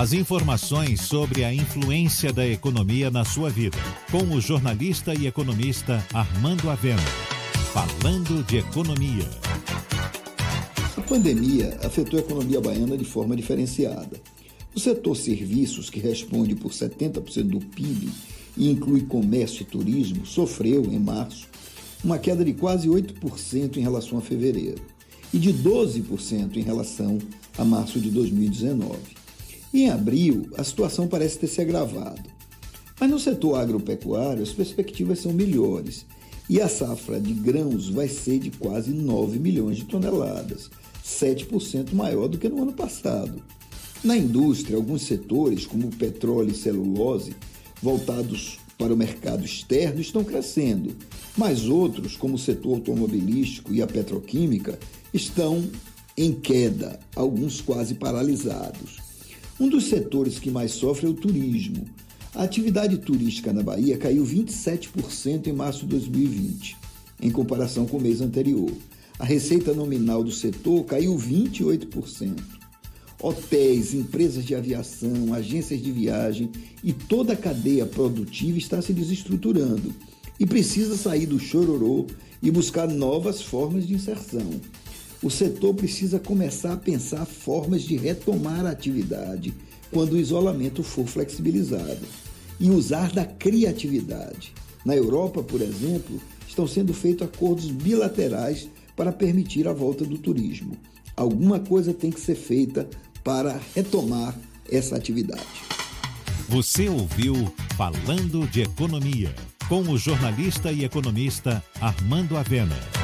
As informações sobre a influência da economia na sua vida, com o jornalista e economista Armando Avena. Falando de economia. A pandemia afetou a economia baiana de forma diferenciada. O setor serviços, que responde por 70% do PIB e inclui comércio e turismo, sofreu, em março, uma queda de quase 8% em relação a fevereiro e de 12% em relação a março de 2019. Em abril, a situação parece ter se agravado. Mas no setor agropecuário, as perspectivas são melhores e a safra de grãos vai ser de quase 9 milhões de toneladas, 7% maior do que no ano passado. Na indústria, alguns setores, como petróleo e celulose, voltados para o mercado externo, estão crescendo, mas outros, como o setor automobilístico e a petroquímica, estão em queda, alguns quase paralisados. Um dos setores que mais sofre é o turismo. A atividade turística na Bahia caiu 27% em março de 2020, em comparação com o mês anterior. A receita nominal do setor caiu 28%. Hotéis, empresas de aviação, agências de viagem e toda a cadeia produtiva está se desestruturando e precisa sair do chororô e buscar novas formas de inserção o setor precisa começar a pensar formas de retomar a atividade quando o isolamento for flexibilizado e usar da criatividade. Na Europa, por exemplo, estão sendo feitos acordos bilaterais para permitir a volta do turismo. Alguma coisa tem que ser feita para retomar essa atividade. Você ouviu Falando de Economia, com o jornalista e economista Armando Avena.